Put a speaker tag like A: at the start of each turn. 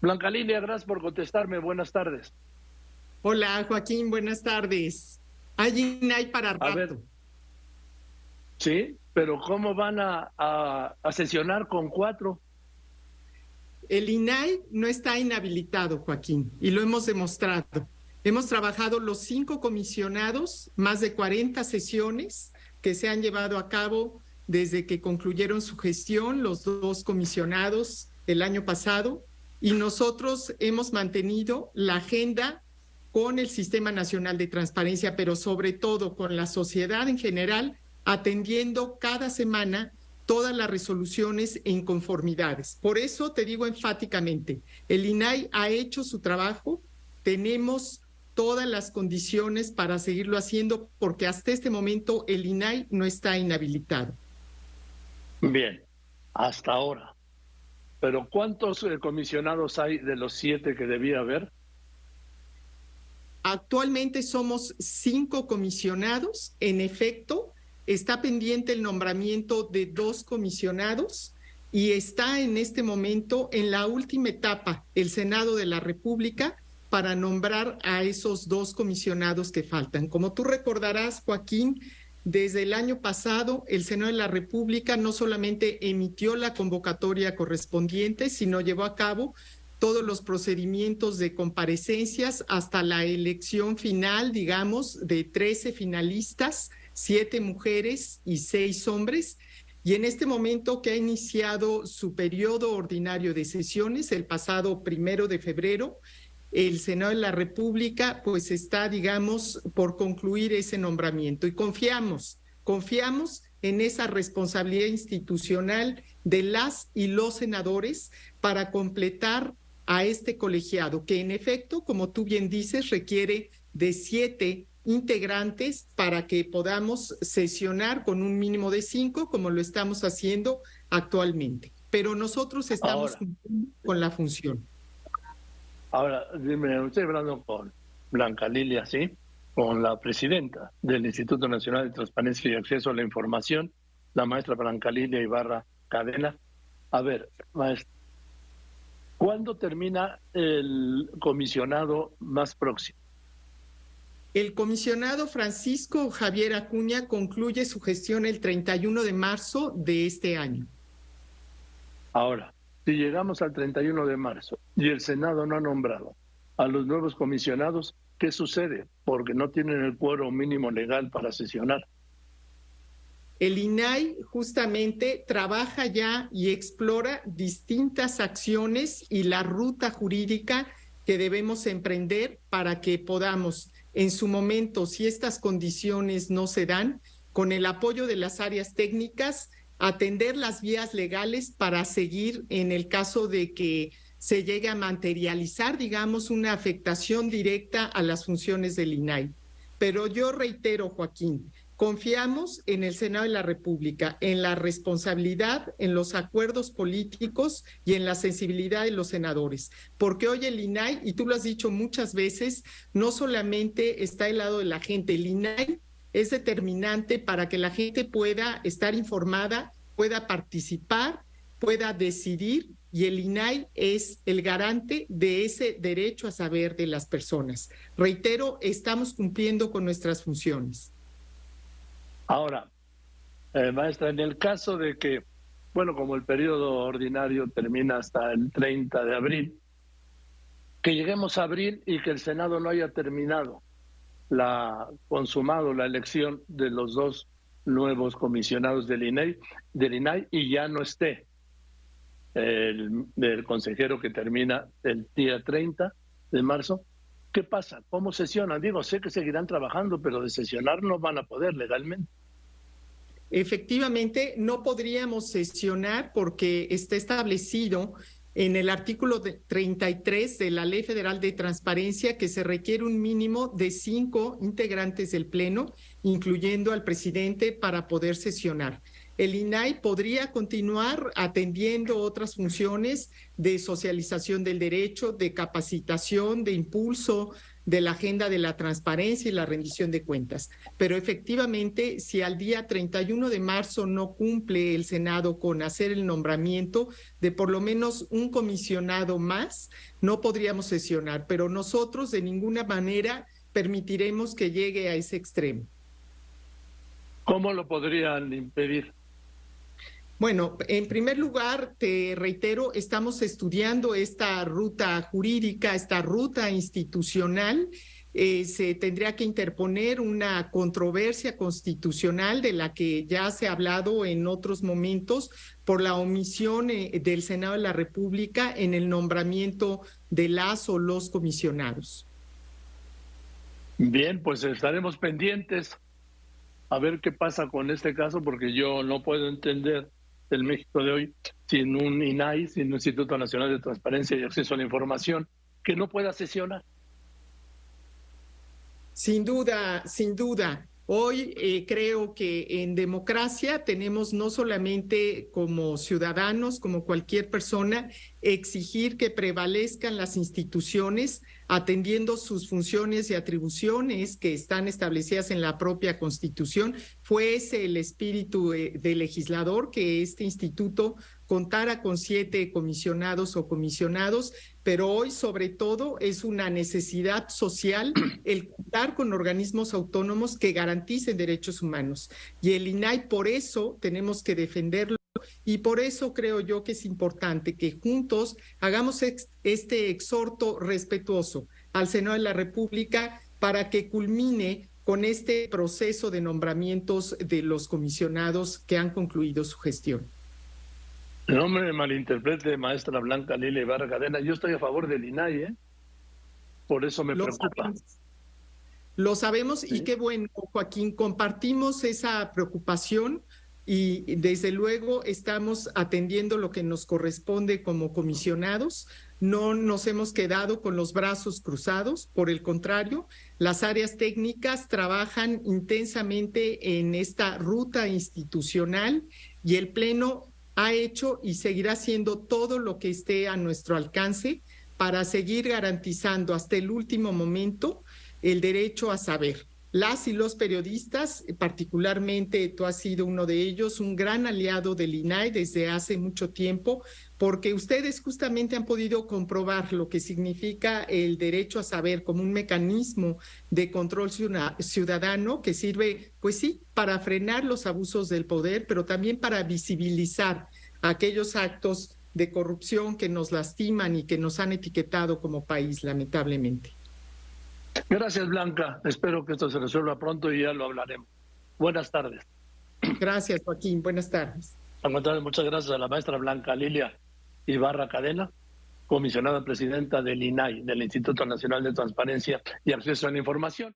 A: Blanca Lilia, gracias por contestarme. Buenas tardes.
B: Hola, Joaquín, buenas tardes. Hay INAI para rato. A ver.
A: Sí, pero ¿cómo van a, a sesionar con cuatro?
B: El INAI no está inhabilitado, Joaquín, y lo hemos demostrado. Hemos trabajado los cinco comisionados, más de 40 sesiones que se han llevado a cabo desde que concluyeron su gestión los dos comisionados el año pasado y nosotros hemos mantenido la agenda con el Sistema Nacional de Transparencia, pero sobre todo con la sociedad en general, atendiendo cada semana todas las resoluciones e inconformidades. Por eso te digo enfáticamente, el INAI ha hecho su trabajo, tenemos todas las condiciones para seguirlo haciendo porque hasta este momento el INAI no está inhabilitado.
A: Bien, hasta ahora. Pero ¿cuántos eh, comisionados hay de los siete que debía haber?
B: Actualmente somos cinco comisionados. En efecto, está pendiente el nombramiento de dos comisionados y está en este momento en la última etapa el Senado de la República para nombrar a esos dos comisionados que faltan. Como tú recordarás, Joaquín, desde el año pasado, el Senado de la República no solamente emitió la convocatoria correspondiente, sino llevó a cabo todos los procedimientos de comparecencias hasta la elección final, digamos, de 13 finalistas, siete mujeres y seis hombres. Y en este momento que ha iniciado su periodo ordinario de sesiones, el pasado primero de febrero, el Senado de la República pues está, digamos, por concluir ese nombramiento y confiamos, confiamos en esa responsabilidad institucional de las y los senadores para completar a este colegiado, que en efecto, como tú bien dices, requiere de siete integrantes para que podamos sesionar con un mínimo de cinco, como lo estamos haciendo actualmente. Pero nosotros estamos cumpliendo con la función.
A: Ahora, dime, estoy hablando con Blanca Lilia, ¿sí? Con la presidenta del Instituto Nacional de Transparencia y Acceso a la Información, la maestra Blanca Lilia Ibarra Cadena. A ver, maestra, ¿cuándo termina el comisionado más próximo?
B: El comisionado Francisco Javier Acuña concluye su gestión el 31 de marzo de este año.
A: Ahora, si llegamos al 31 de marzo y el Senado no ha nombrado a los nuevos comisionados, ¿qué sucede? Porque no tienen el cuero mínimo legal para sesionar.
B: El INAI justamente trabaja ya y explora distintas acciones y la ruta jurídica que debemos emprender para que podamos, en su momento, si estas condiciones no se dan, con el apoyo de las áreas técnicas, atender las vías legales para seguir en el caso de que se llegue a materializar, digamos, una afectación directa a las funciones del INAI. Pero yo reitero, Joaquín, confiamos en el Senado de la República, en la responsabilidad, en los acuerdos políticos y en la sensibilidad de los senadores, porque hoy el INAI, y tú lo has dicho muchas veces, no solamente está al lado de la gente, el INAI es determinante para que la gente pueda estar informada, pueda participar, pueda decidir y el INAI es el garante de ese derecho a saber de las personas. Reitero, estamos cumpliendo con nuestras funciones.
A: Ahora, eh, maestra, en el caso de que, bueno, como el periodo ordinario termina hasta el 30 de abril, que lleguemos a abril y que el Senado no haya terminado la consumado la elección de los dos nuevos comisionados del INAI, del INAI y ya no esté el, el consejero que termina el día 30 de marzo. ¿Qué pasa? ¿Cómo sesionan? Digo, sé que seguirán trabajando, pero de sesionar no van a poder legalmente.
B: Efectivamente, no podríamos sesionar porque está establecido en el artículo 33 de la Ley Federal de Transparencia que se requiere un mínimo de cinco integrantes del Pleno, incluyendo al presidente, para poder sesionar. El INAI podría continuar atendiendo otras funciones de socialización del derecho, de capacitación, de impulso de la agenda de la transparencia y la rendición de cuentas. Pero efectivamente, si al día 31 de marzo no cumple el Senado con hacer el nombramiento de por lo menos un comisionado más, no podríamos sesionar, pero nosotros de ninguna manera permitiremos que llegue a ese extremo.
A: ¿Cómo lo podrían impedir?
B: Bueno, en primer lugar, te reitero, estamos estudiando esta ruta jurídica, esta ruta institucional. Eh, se tendría que interponer una controversia constitucional de la que ya se ha hablado en otros momentos por la omisión eh, del Senado de la República en el nombramiento de las o los comisionados.
A: Bien, pues estaremos pendientes a ver qué pasa con este caso porque yo no puedo entender el México de hoy sin un INAI, sin un Instituto Nacional de Transparencia y Acceso a la Información, que no pueda sesionar.
B: Sin duda, sin duda. Hoy eh, creo que en democracia tenemos no solamente como ciudadanos, como cualquier persona, exigir que prevalezcan las instituciones atendiendo sus funciones y atribuciones que están establecidas en la propia Constitución. Fue ese el espíritu eh, del legislador que este instituto contara con siete comisionados o comisionados, pero hoy sobre todo es una necesidad social el contar con organismos autónomos que garanticen derechos humanos. Y el INAI por eso tenemos que defenderlo y por eso creo yo que es importante que juntos hagamos este exhorto respetuoso al Senado de la República para que culmine con este proceso de nombramientos de los comisionados que han concluido su gestión.
A: No me malinterprete, maestra Blanca Lila Ibarra Cadena. Yo estoy a favor del INAI, ¿eh? Por eso me preocupa.
B: Lo sabemos y qué bueno, Joaquín. Compartimos esa preocupación y desde luego estamos atendiendo lo que nos corresponde como comisionados. No nos hemos quedado con los brazos cruzados, por el contrario, las áreas técnicas trabajan intensamente en esta ruta institucional y el Pleno ha hecho y seguirá haciendo todo lo que esté a nuestro alcance para seguir garantizando hasta el último momento el derecho a saber. Las y los periodistas, particularmente tú has sido uno de ellos, un gran aliado del INAI desde hace mucho tiempo, porque ustedes justamente han podido comprobar lo que significa el derecho a saber como un mecanismo de control ciudadano que sirve, pues sí, para frenar los abusos del poder, pero también para visibilizar aquellos actos de corrupción que nos lastiman y que nos han etiquetado como país, lamentablemente.
A: Gracias, Blanca. Espero que esto se resuelva pronto y ya lo hablaremos. Buenas tardes.
B: Gracias, Joaquín. Buenas tardes.
A: muchas gracias a la maestra Blanca Lilia Ibarra Cadena, comisionada presidenta del INAI, del Instituto Nacional de Transparencia y Acceso a la Información.